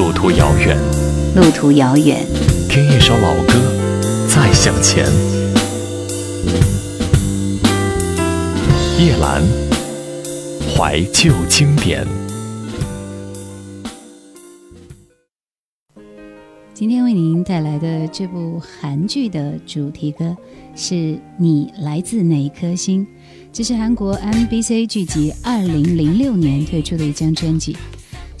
路途遥远，路途遥远，听一首老歌，再向前。叶兰，怀旧经典。今天为您带来的这部韩剧的主题歌是《你来自哪一颗星》，这是韩国 MBC 剧集二零零六年推出的一张专辑。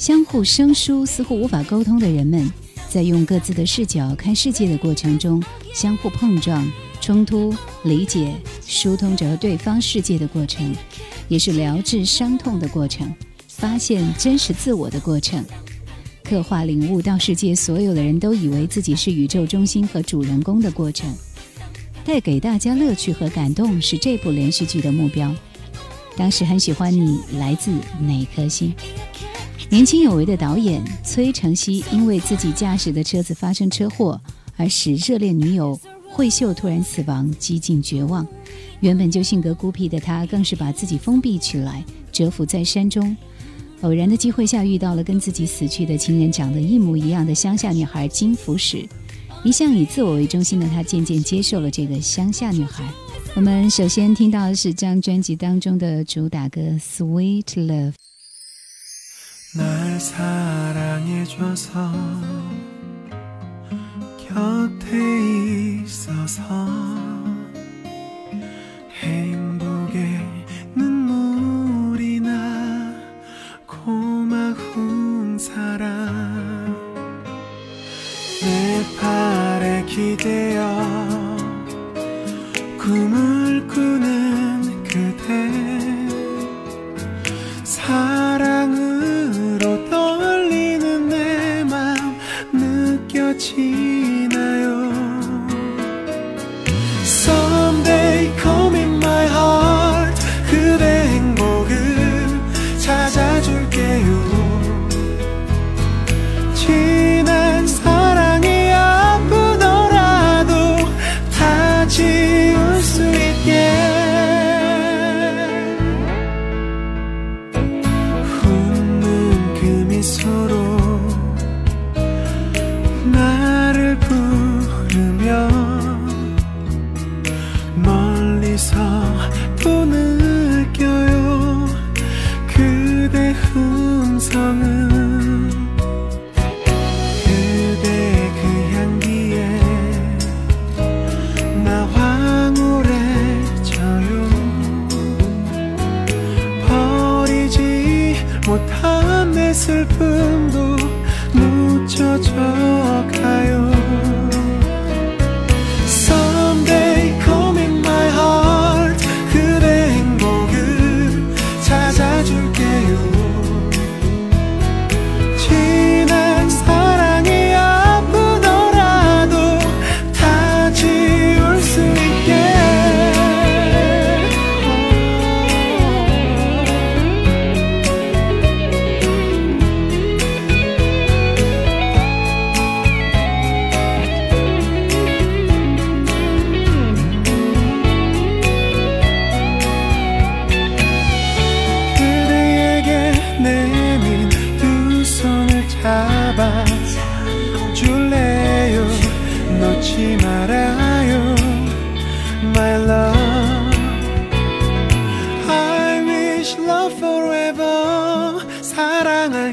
相互生疏、似乎无法沟通的人们，在用各自的视角看世界的过程中，相互碰撞、冲突、理解、疏通着对方世界的过程，也是疗治伤痛的过程，发现真实自我的过程，刻画领悟到世界所有的人都以为自己是宇宙中心和主人公的过程，带给大家乐趣和感动是这部连续剧的目标。当时很喜欢你来自哪颗星？年轻有为的导演崔成熙，因为自己驾驶的车子发生车祸，而使热恋女友惠秀突然死亡，几近绝望。原本就性格孤僻的他，更是把自己封闭起来，蛰伏在山中。偶然的机会下，遇到了跟自己死去的情人长得一模一样的乡下女孩金福史。一向以自我为中心的他，渐渐接受了这个乡下女孩。我们首先听到的是这张专辑当中的主打歌《Sweet Love》。 날 사랑해줘서 곁에 있어서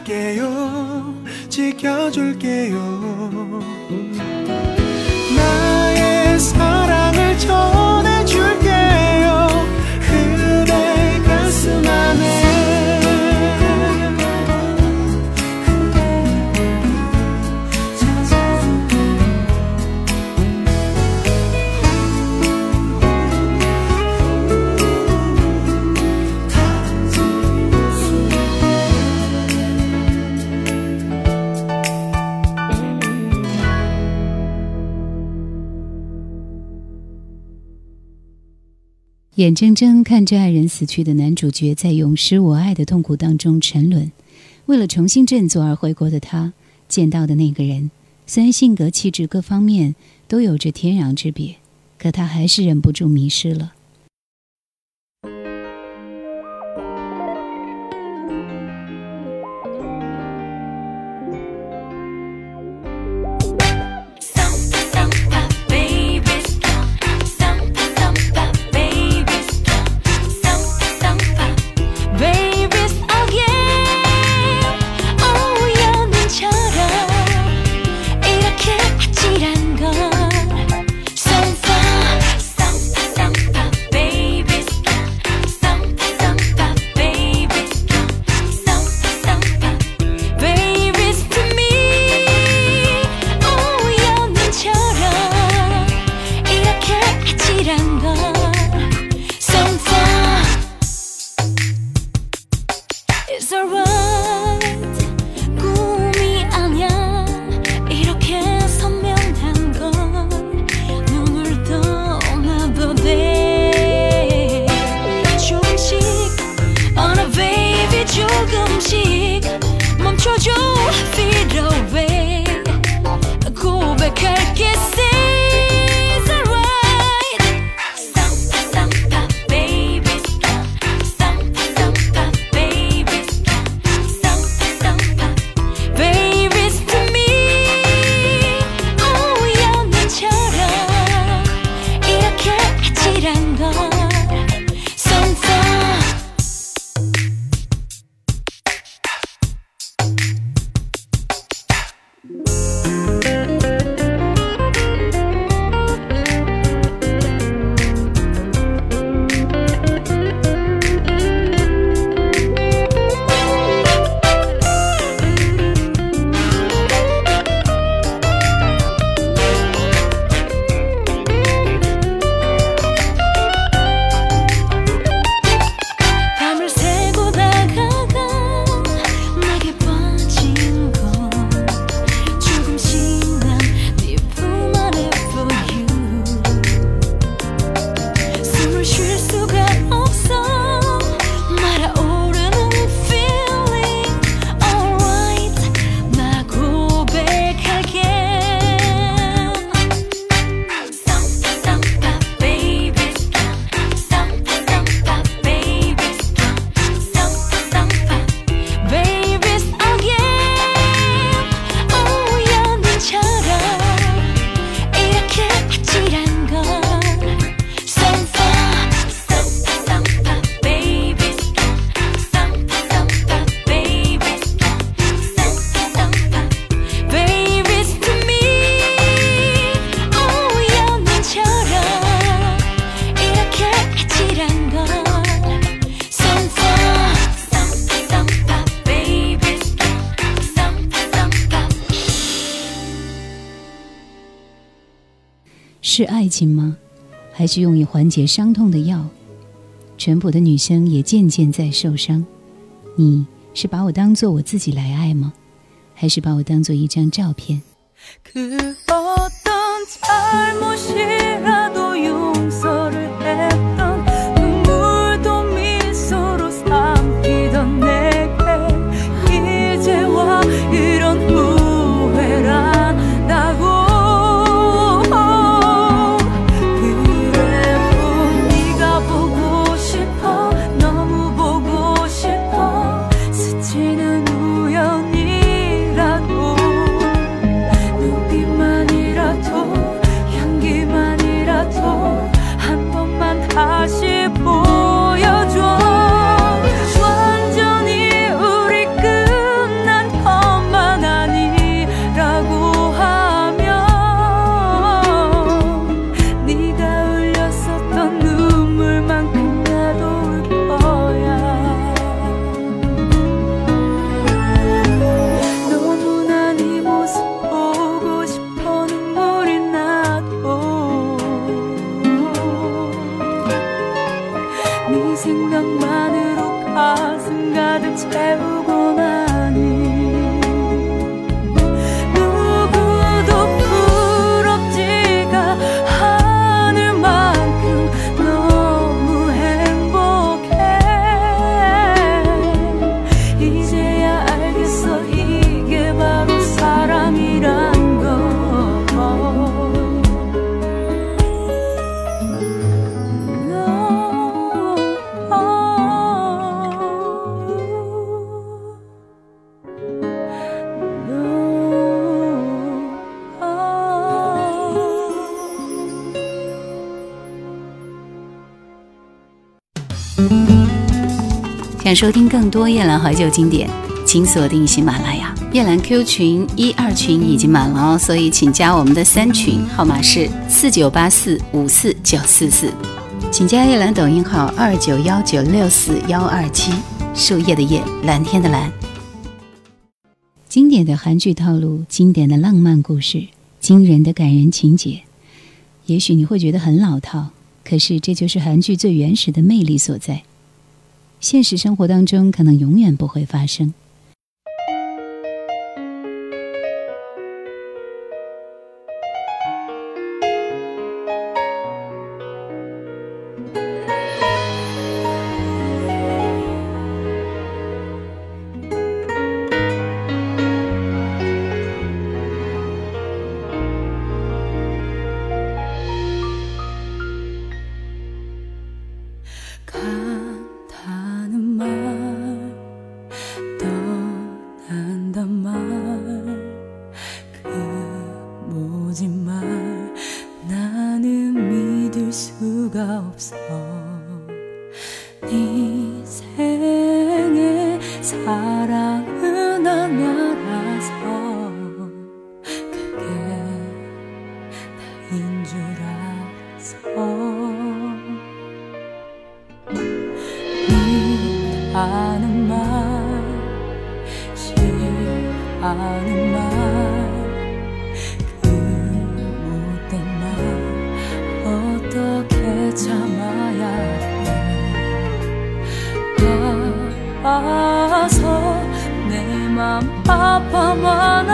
할게요. 지켜줄게요. 나의 사랑을 전 眼睁睁看着爱人死去的男主角，在永失我爱的痛苦当中沉沦。为了重新振作而回国的他，见到的那个人，虽然性格、气质各方面都有着天壤之别，可他还是忍不住迷失了。爱情吗？还是用以缓解伤痛的药？淳朴的女生也渐渐在受伤。你是把我当做我自己来爱吗？还是把我当做一张照片？ 그 어떤 잘못이라도 용서를 想收听更多夜兰怀旧经典，请锁定喜马拉雅。夜兰 Q 群一二群已经满了哦，所以请加我们的三群，号码是四九八四五四九四四。请加夜兰抖音号二九幺九六四幺二七，树叶的叶，蓝天的蓝。经典的韩剧套路，经典的浪漫故事，惊人的感人情节。也许你会觉得很老套，可是这就是韩剧最原始的魅力所在。现实生活当中可能永远不会发生。 았어 믿다는 말 싫어하는 말그 못된 말 어떻게 참아야 해 알아서 내 맘 아파 많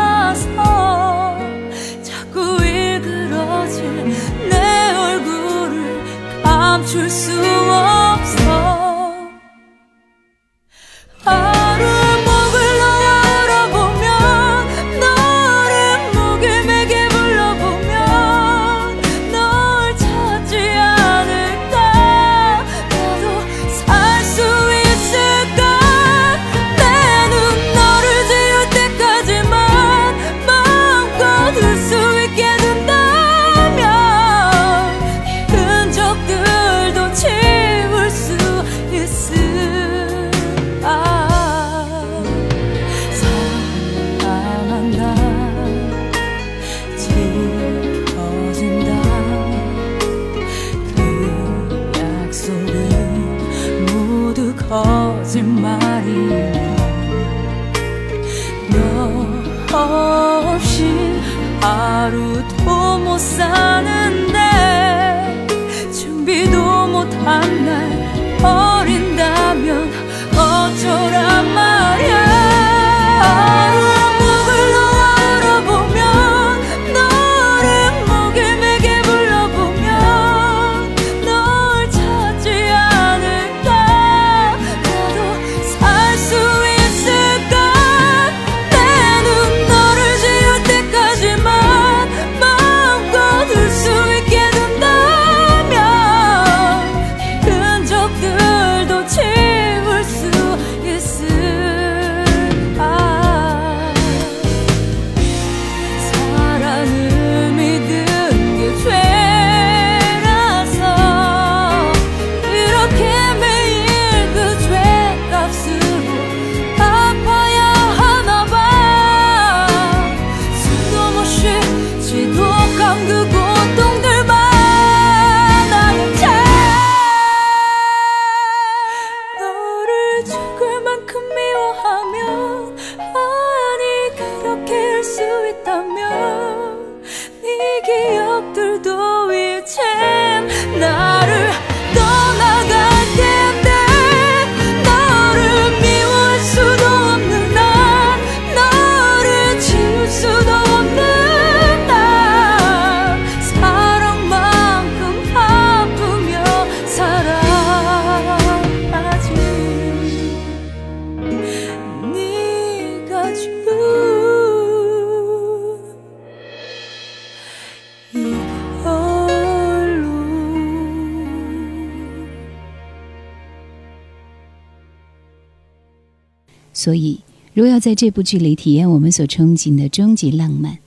所以如要在这部剧里体验我们所憧憬的终极浪漫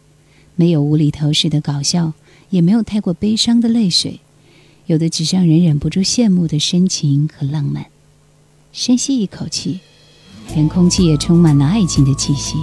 没有无厘头式的搞笑也没有太过悲伤的泪水有的只是让人忍不住羡慕的深情和浪漫。深吸一口气连空气也充满了爱情的气息。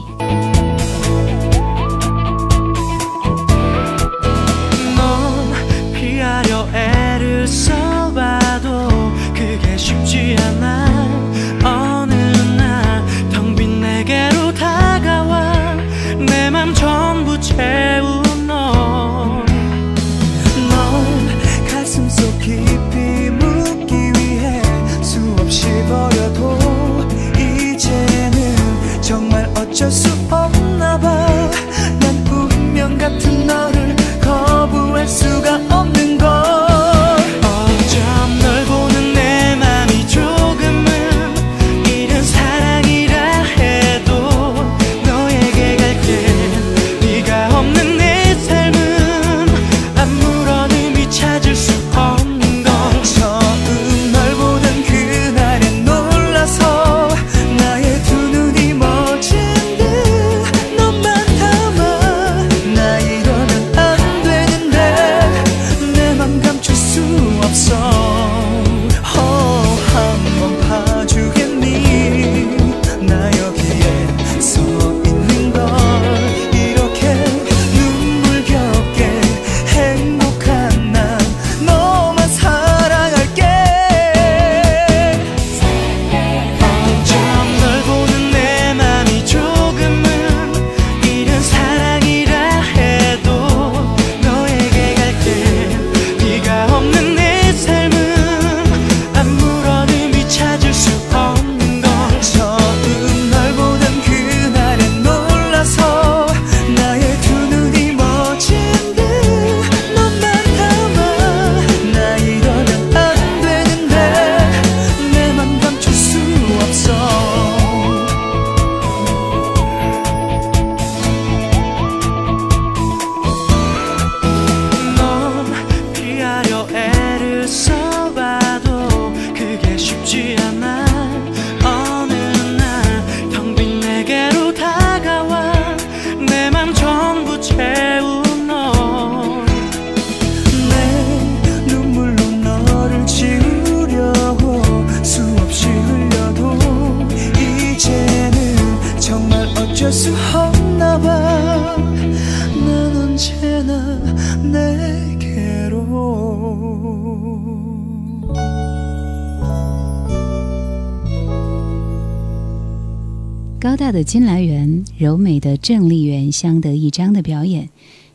高大的金来源柔美的郑丽媛相得益彰的表演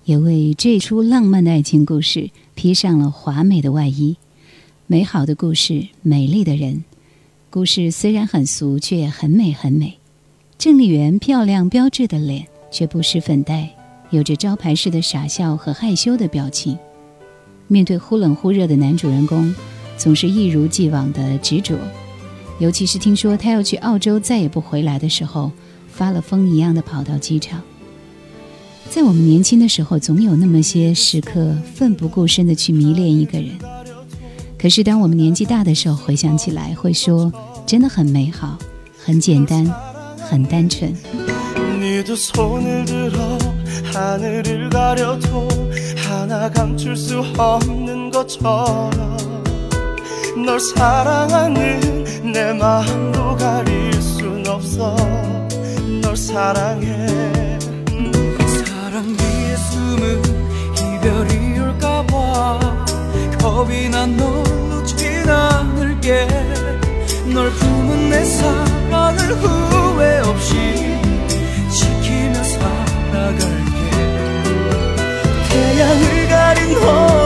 也为这出浪漫的爱情故事披上了华美的外衣美好的故事美丽的人故事虽然很俗却也很美很美郑丽媛漂亮标致的脸却不施粉黛有着招牌式的傻笑和害羞的表情。面对忽冷忽热的男主人公总是一如既往的执着尤其是听说他要去澳洲再也不回来的时候，发了疯一样的跑到机场。在我们年轻的时候，总有那么些时刻，奋不顾身的去迷恋一个人。可是当我们年纪大的时候，回想起来，会说真的很美好，很简单，很单纯。 널 사랑하는 내 마음도 가릴 순 없어. 널 사랑해. 사랑 위에 숨은 이별이 올까봐 겁이 난널 놓진 않을게. 널 품은 내 사랑을 후회 없이 지키며 살아갈게. 태양을 가린 어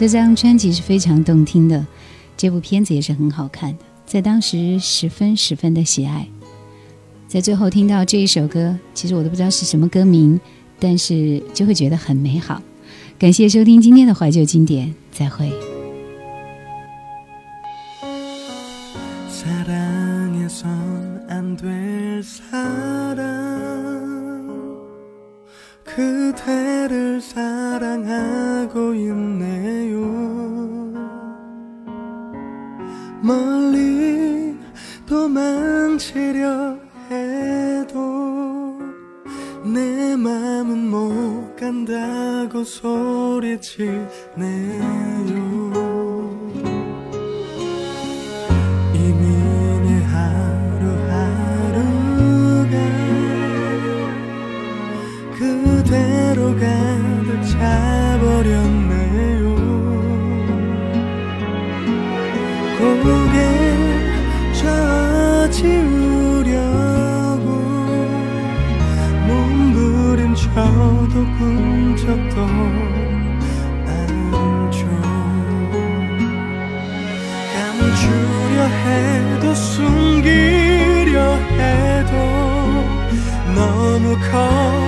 这张专辑是非常动听的，这部片子也是很好看的，在当时十分十分的喜爱。在最后听到这一首歌，其实我都不知道是什么歌名，但是就会觉得很美好。感谢收听今天的怀旧经典，再会。 간다고 소리치네요. 이미 내 하루하루가 그대로 가득 차버렸네요. 고개 저지우려고 몸부림쳐도 꿈 口